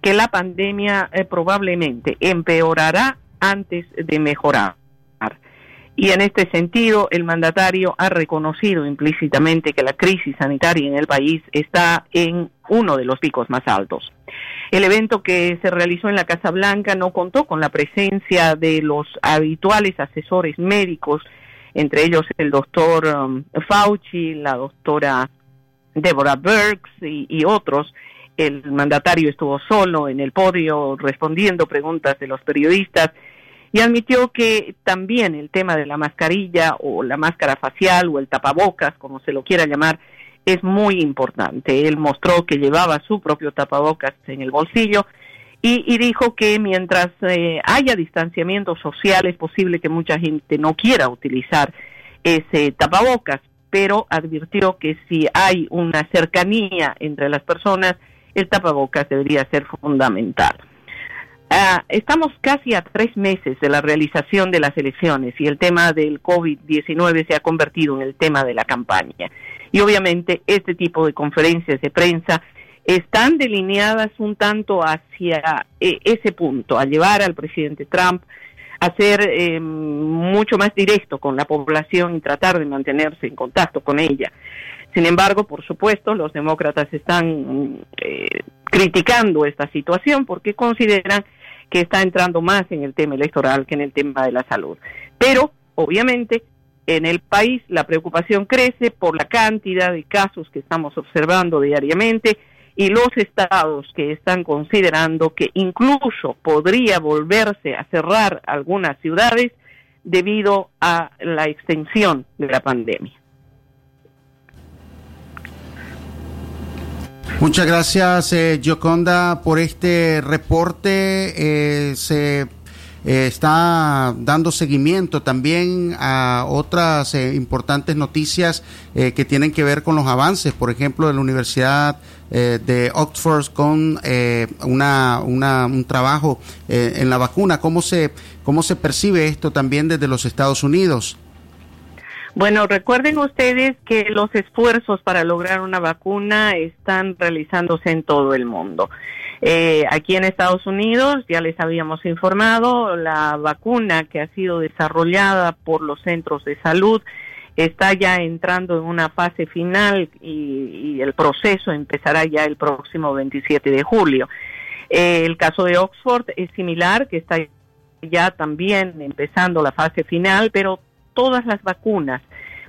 que la pandemia eh, probablemente empeorará antes de mejorar. Y en este sentido, el mandatario ha reconocido implícitamente que la crisis sanitaria en el país está en uno de los picos más altos. El evento que se realizó en la Casa Blanca no contó con la presencia de los habituales asesores médicos, entre ellos el doctor um, Fauci, la doctora Deborah Burks y, y otros. El mandatario estuvo solo en el podio respondiendo preguntas de los periodistas y admitió que también el tema de la mascarilla o la máscara facial o el tapabocas, como se lo quiera llamar, es muy importante. Él mostró que llevaba su propio tapabocas en el bolsillo y, dijo que mientras eh, haya distanciamiento social es posible que mucha gente no quiera utilizar ese tapabocas, pero advirtió que si hay una cercanía entre las personas, el tapabocas debería ser fundamental. Ah, estamos casi a tres meses de la realización de las elecciones y el tema del COVID-19 se ha convertido en el tema de la campaña. Y obviamente este tipo de conferencias de prensa están delineadas un tanto hacia eh, ese punto, a llevar al presidente Trump a ser eh, mucho más directo con la población y tratar de mantenerse en contacto con ella. Sin embargo, por supuesto, los demócratas están eh, criticando esta situación porque consideran que está entrando más en el tema electoral que en el tema de la salud. Pero, obviamente, en el país la preocupación crece por la cantidad de casos que estamos observando diariamente y los estados que están considerando que incluso podría volverse a cerrar algunas ciudades debido a la extensión de la pandemia.
Muchas gracias, eh, Gioconda, por este reporte. Eh, se eh, está dando seguimiento también a otras eh, importantes noticias eh, que tienen que ver con los avances, por ejemplo, de la Universidad eh, de Oxford con eh, una, una, un trabajo en la vacuna. ¿Cómo se, ¿Cómo se percibe esto también desde los Estados Unidos?
Bueno, recuerden ustedes que los esfuerzos para lograr una vacuna están realizándose en todo el mundo. Eh, aquí en Estados Unidos, ya les habíamos informado, la vacuna que ha sido desarrollada por los centros de salud está ya entrando en una fase final y, y el proceso empezará ya el próximo 27 de julio. Eh, el caso de Oxford es similar, que está ya también empezando la fase final, pero todas las vacunas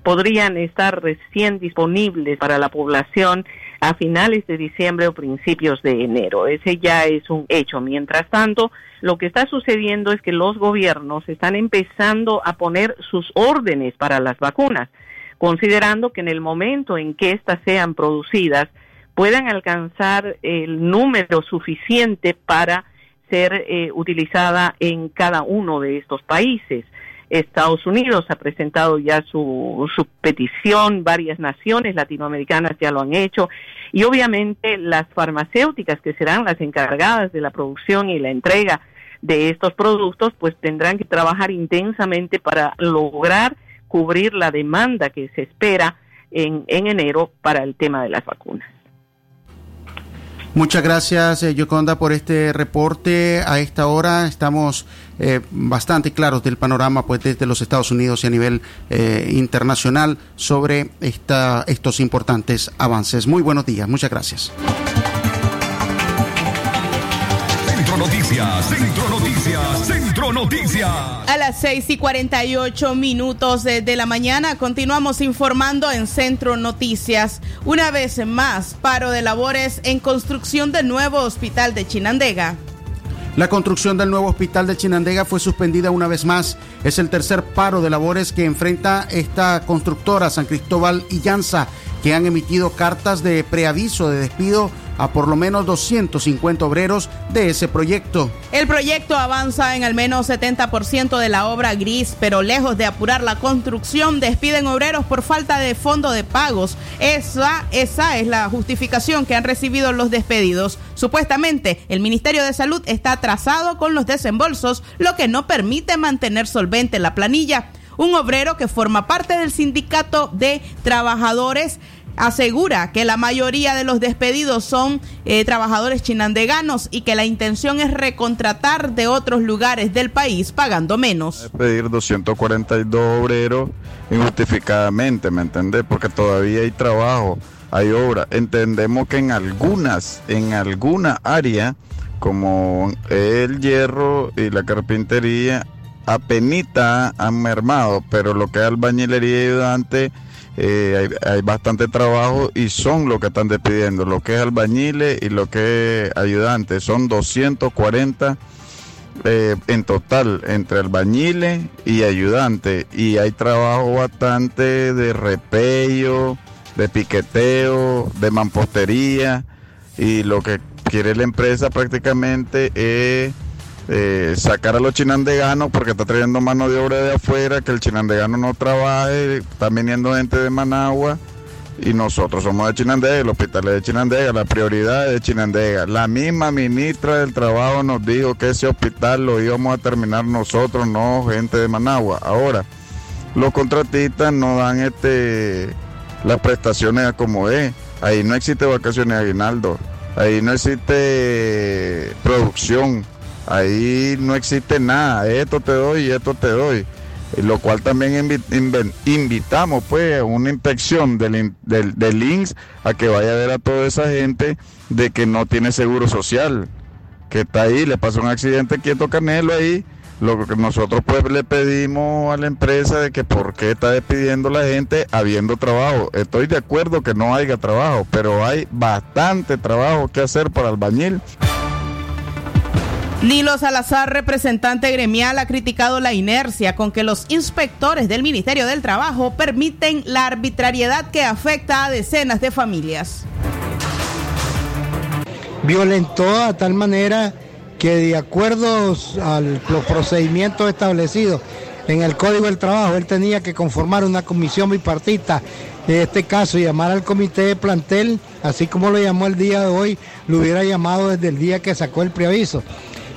podrían estar recién disponibles para la población a finales de diciembre o principios de enero. Ese ya es un hecho. Mientras tanto, lo que está sucediendo es que los gobiernos están empezando a poner sus órdenes para las vacunas, considerando que en el momento en que éstas sean producidas, puedan alcanzar el número suficiente para ser eh, utilizada en cada uno de estos países. Estados Unidos ha presentado ya su, su petición, varias naciones latinoamericanas ya lo han hecho y obviamente las farmacéuticas que serán las encargadas de la producción y la entrega de estos productos pues tendrán que trabajar intensamente para lograr cubrir la demanda que se espera en, en enero para el tema de las vacunas.
Muchas gracias, eh, Yoconda, por este reporte. A esta hora estamos eh, bastante claros del panorama pues, desde los Estados Unidos y a nivel eh, internacional sobre esta, estos importantes avances. Muy buenos días, muchas gracias.
Centro Noticias, Centro Noticias, Centro Noticias.
A las 6 y 48 minutos de, de la mañana continuamos informando en Centro Noticias. Una vez más, paro de labores en construcción del nuevo hospital de Chinandega.
La construcción del nuevo hospital de Chinandega fue suspendida una vez más. Es el tercer paro de labores que enfrenta esta constructora San Cristóbal y Llanza, que han emitido cartas de preaviso de despido a por lo menos 250 obreros de ese proyecto.
El proyecto avanza en al menos 70% de la obra gris, pero lejos de apurar la construcción, despiden obreros por falta de fondo de pagos. Esa, esa es la justificación que han recibido los despedidos. Supuestamente, el Ministerio de Salud está atrasado con los desembolsos, lo que no permite mantener solvente la planilla. Un obrero que forma parte del sindicato de trabajadores asegura que la mayoría de los despedidos son eh, trabajadores chinandeganos y que la intención es recontratar de otros lugares del país pagando menos.
Despedir 242 obreros injustificadamente, ¿me entendés? Porque todavía hay trabajo, hay obra. Entendemos que en algunas, en alguna área, como el hierro y la carpintería, apenita han mermado, pero lo que es albañilería y ayudante eh, hay, bastante trabajo y son lo que están despidiendo, lo que es albañiles y lo que es ayudante, son 240 eh, en total entre albañiles y ayudante. Y hay trabajo bastante de repello, de piqueteo, de mampostería. Y lo que quiere la empresa prácticamente es eh, sacar a los chinandeganos porque está trayendo mano de obra de afuera, que el chinandegano no trabaje, está viniendo gente de Managua y nosotros somos de Chinandega, el hospital es de Chinandega, la prioridad es de Chinandega. La misma ministra del Trabajo nos dijo que ese hospital lo íbamos a terminar nosotros, no gente de Managua. Ahora, los contratistas no dan este las prestaciones como es. Ahí no existe vacaciones aguinaldo, ahí no existe producción Ahí no existe nada, esto te doy y esto te doy. Lo cual también invi invitamos pues una inspección del, del, del INSS a que vaya a ver a toda esa gente de que no tiene seguro social, que está ahí, le pasó un accidente quieto Canelo ahí. Lo que nosotros pues le pedimos a la empresa de que por qué está despidiendo la gente habiendo trabajo. Estoy de acuerdo que no haya trabajo, pero hay bastante trabajo que hacer para albañil.
Nilo Salazar, representante gremial, ha criticado la inercia con que los inspectores del Ministerio del Trabajo permiten la arbitrariedad que afecta a decenas de familias.
Violentó a tal manera que de acuerdo a los procedimientos establecidos en el Código del Trabajo, él tenía que conformar una comisión bipartita, en este caso llamar al comité de plantel, así como lo llamó el día de hoy, lo hubiera llamado desde el día que sacó el preaviso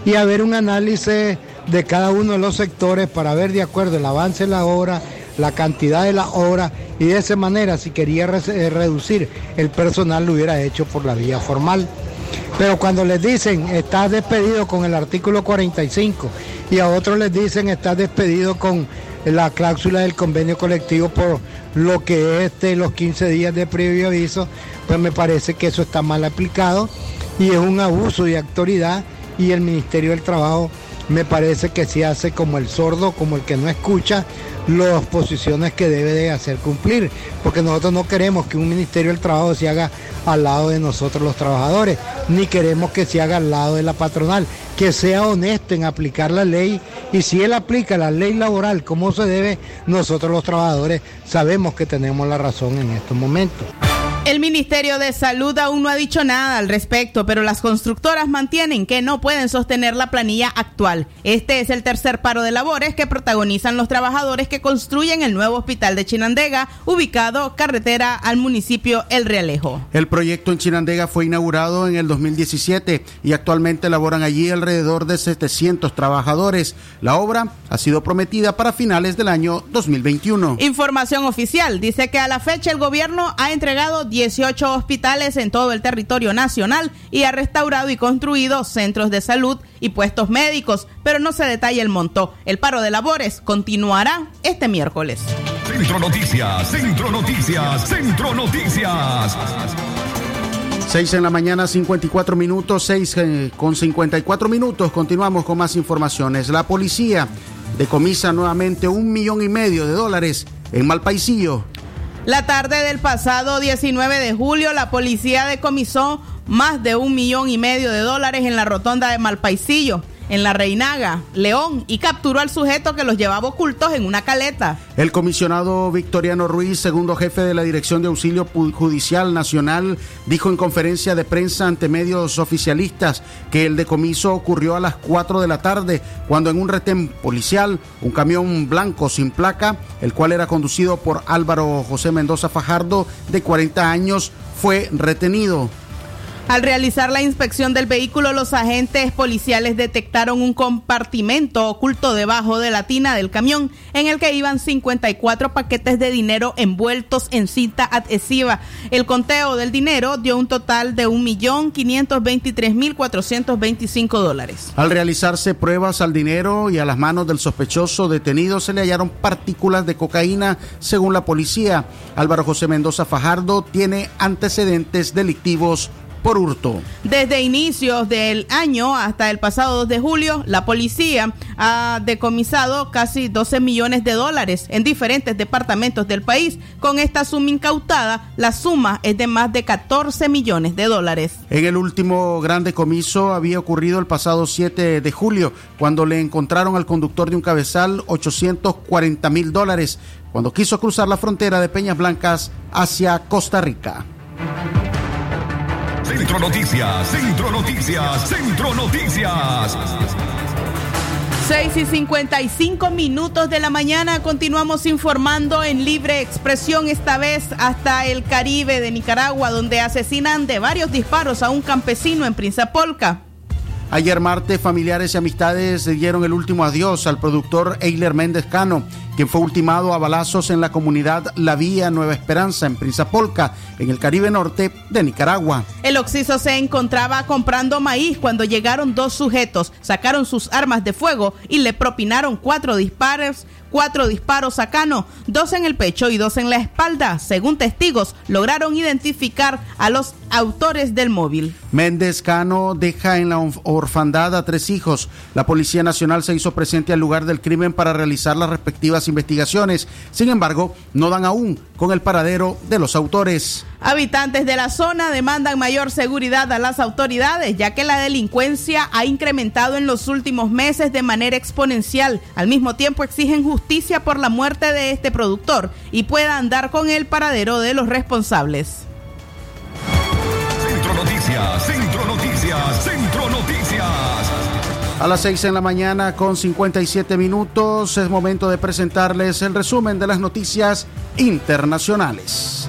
y haber un análisis de cada uno de los sectores para ver de acuerdo el avance de la obra, la cantidad de la obra y de esa manera si quería re reducir el personal lo hubiera hecho por la vía formal. Pero cuando les dicen estás despedido con el artículo 45 y a otros les dicen estás despedido con la cláusula del convenio colectivo por lo que es este, los 15 días de previo aviso, pues me parece que eso está mal aplicado y es un abuso de autoridad y el Ministerio del Trabajo me parece que sí hace como el sordo, como el que no escucha las posiciones que debe de hacer cumplir, porque nosotros no queremos que un Ministerio del Trabajo se haga al lado de nosotros los trabajadores, ni queremos que se haga al lado de la patronal, que sea honesto en aplicar la ley y si él aplica la ley laboral como se debe, nosotros los trabajadores sabemos que tenemos la razón en estos momentos.
El Ministerio de Salud aún no ha dicho nada al respecto, pero las constructoras mantienen que no pueden sostener la planilla actual. Este es el tercer paro de labores que protagonizan los trabajadores que construyen el nuevo hospital de Chinandega, ubicado carretera al municipio El Realejo.
El proyecto en Chinandega fue inaugurado en el 2017 y actualmente laboran allí alrededor de 700 trabajadores. La obra ha sido prometida para finales del año 2021.
Información oficial dice que a la fecha el gobierno ha entregado 18 hospitales en todo el territorio nacional y ha restaurado y construido centros de salud y puestos médicos, pero no se detalla el monto. El paro de labores continuará este miércoles.
Centro Noticias, Centro Noticias, Centro Noticias.
6 en la mañana, 54 minutos, 6 eh, con 54 minutos. Continuamos con más informaciones. La policía decomisa nuevamente un millón y medio de dólares en Malpaisillo.
La tarde del pasado 19 de julio, la policía decomisó más de un millón y medio de dólares en la rotonda de Malpaisillo, en la Reinaga, León, y capturó al sujeto que los llevaba ocultos en una caleta.
El comisionado Victoriano Ruiz, segundo jefe de la Dirección de Auxilio Judicial Nacional, dijo en conferencia de prensa ante medios oficialistas que el decomiso ocurrió a las 4 de la tarde, cuando en un retén policial, un camión blanco sin placa, el cual era conducido por Álvaro José Mendoza Fajardo, de 40 años, fue retenido.
Al realizar la inspección del vehículo, los agentes policiales detectaron un compartimento oculto debajo de la tina del camión en el que iban 54 paquetes de dinero envueltos en cinta adhesiva. El conteo del dinero dio un total de 1.523.425 dólares.
Al realizarse pruebas al dinero y a las manos del sospechoso detenido se le hallaron partículas de cocaína según la policía. Álvaro José Mendoza Fajardo tiene antecedentes delictivos por hurto.
Desde inicios del año hasta el pasado 2 de julio, la policía ha decomisado casi 12 millones de dólares en diferentes departamentos del país. Con esta suma incautada, la suma es de más de 14 millones de dólares.
En el último gran decomiso había ocurrido el pasado 7 de julio, cuando le encontraron al conductor de un cabezal 840 mil dólares, cuando quiso cruzar la frontera de Peñas Blancas hacia Costa Rica.
Centro Noticias, Centro Noticias, Centro Noticias.
6 y 55 minutos de la mañana continuamos informando en libre expresión, esta vez hasta el Caribe de Nicaragua, donde asesinan de varios disparos a un campesino en Prinzapolca.
Ayer martes, familiares y amistades dieron el último adiós al productor Eiler Méndez Cano, quien fue ultimado a balazos en la comunidad La Vía Nueva Esperanza, en Prinzapolca, en el Caribe Norte de Nicaragua.
El occiso se encontraba comprando maíz cuando llegaron dos sujetos, sacaron sus armas de fuego y le propinaron cuatro disparos, cuatro disparos a Cano, dos en el pecho y dos en la espalda. Según testigos, lograron identificar a los autores del móvil.
Méndez Cano deja en la orf- orfandad a tres hijos. La Policía Nacional se hizo presente al lugar del crimen para realizar las respectivas investigaciones. Sin embargo, no dan aún con el paradero de los autores.
Habitantes de la zona demandan mayor seguridad a las autoridades, ya que la delincuencia ha incrementado en los últimos meses de manera exponencial. Al mismo tiempo exigen justicia por la muerte de este productor y puedan dar con el paradero de los responsables.
Centro Noticias, Centro Noticias, Centro Noticias.
A las 6 en la mañana con 57 minutos es momento de presentarles el resumen de las noticias internacionales.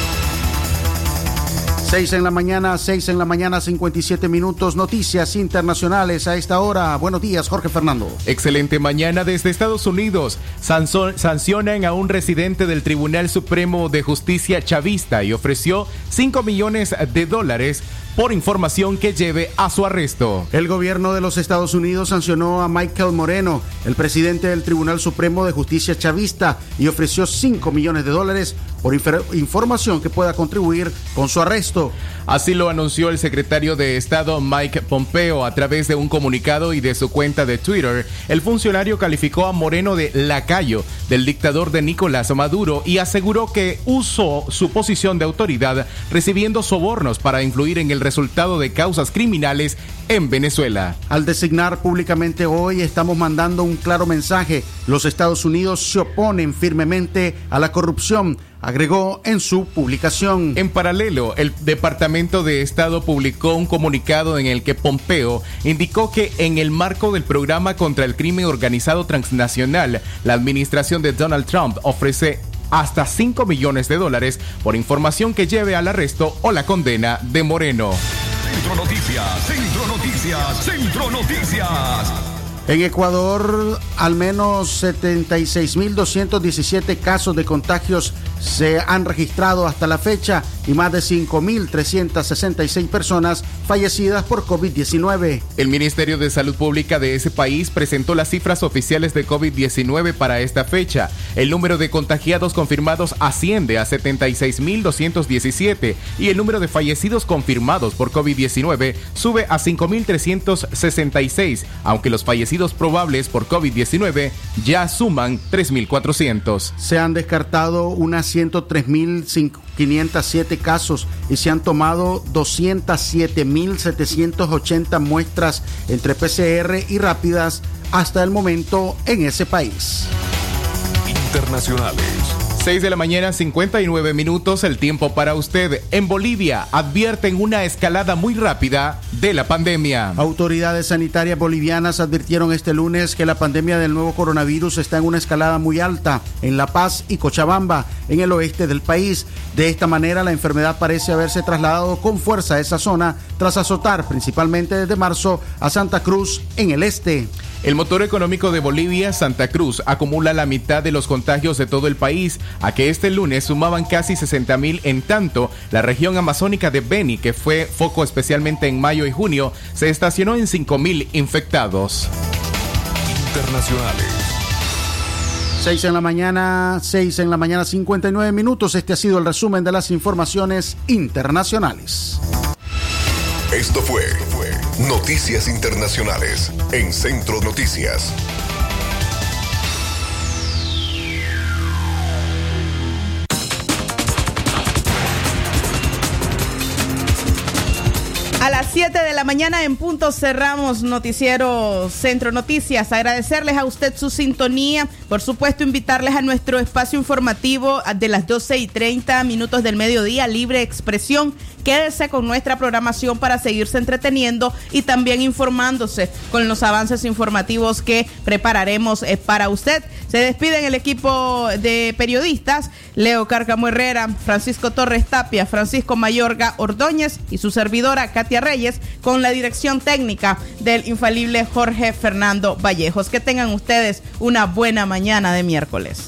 6 en la mañana, 6 en la mañana, 57 minutos. Noticias internacionales a esta hora. Buenos días, Jorge Fernando.
Excelente mañana desde Estados Unidos. Sancionan a un residente del Tribunal Supremo de Justicia chavista y ofreció 5 millones de dólares por información que lleve a su arresto.
El gobierno de los Estados Unidos sancionó a Michael Moreno, el presidente del Tribunal Supremo de Justicia chavista, y ofreció 5 millones de dólares por información que pueda contribuir con su arresto.
Así lo anunció el secretario de Estado Mike Pompeo a través de un comunicado y de su cuenta de Twitter. El funcionario calificó a Moreno de lacayo del dictador de Nicolás Maduro y aseguró que usó su posición de autoridad recibiendo sobornos para influir en el resultado de causas criminales en Venezuela.
Al designar públicamente hoy estamos mandando un claro mensaje. Los Estados Unidos se oponen firmemente a la corrupción, agregó en su publicación.
En paralelo, el Departamento de Estado publicó un comunicado en el que Pompeo indicó que en el marco del programa contra el crimen organizado transnacional, la administración de Donald Trump ofrece hasta 5 millones de dólares por información que lleve al arresto o la condena de Moreno.
Centro Noticias, Centro Noticias, Centro Noticias.
En Ecuador, al menos 76.217 casos de contagios se han registrado hasta la fecha y más de 5.366 personas fallecidas por COVID-19.
El Ministerio de Salud Pública de ese país presentó las cifras oficiales de COVID-19 para esta fecha. El número de contagiados confirmados asciende a 76.217 y el número de fallecidos confirmados por COVID-19 sube a 5.366, aunque los fallecidos probables por COVID-19 ya suman 3.400.
Se han descartado unas 103.507 casos y se han tomado 207.780 muestras entre PCR y rápidas hasta el momento en ese país.
Internacionales.
6 de la mañana, 59 minutos, el tiempo para usted. En Bolivia advierten una escalada muy rápida de la pandemia.
Autoridades sanitarias bolivianas advirtieron este lunes que la pandemia del nuevo coronavirus está en una escalada muy alta en La Paz y Cochabamba, en el oeste del país. De esta manera, la enfermedad parece haberse trasladado con fuerza a esa zona tras azotar principalmente desde marzo a Santa Cruz en el este.
El motor económico de Bolivia, Santa Cruz, acumula la mitad de los contagios de todo el país, a que este lunes sumaban casi 60 mil. En tanto, la región amazónica de Beni, que fue foco especialmente en mayo y junio, se estacionó en 5 mil infectados.
Internacionales.
6 en la mañana, 6 en la mañana, 59 minutos. Este ha sido el resumen de las informaciones internacionales.
Esto fue, fue Noticias Internacionales en Centro Noticias.
A las 7 de la mañana en punto cerramos Noticiero Centro Noticias. Agradecerles a usted su sintonía. Por supuesto, invitarles a nuestro espacio informativo de las 12 y 30 minutos del mediodía, libre expresión. Quédese con nuestra programación para seguirse entreteniendo y también informándose con los avances informativos que prepararemos eh, para usted. Se despiden el equipo de periodistas, Leo Cárcamo Herrera, Francisco Torres Tapia, Francisco Mayorga Ordóñez y su servidora Katia Reyes con la dirección técnica del infalible Jorge Fernando Vallejos. Que tengan ustedes una buena mañana de miércoles.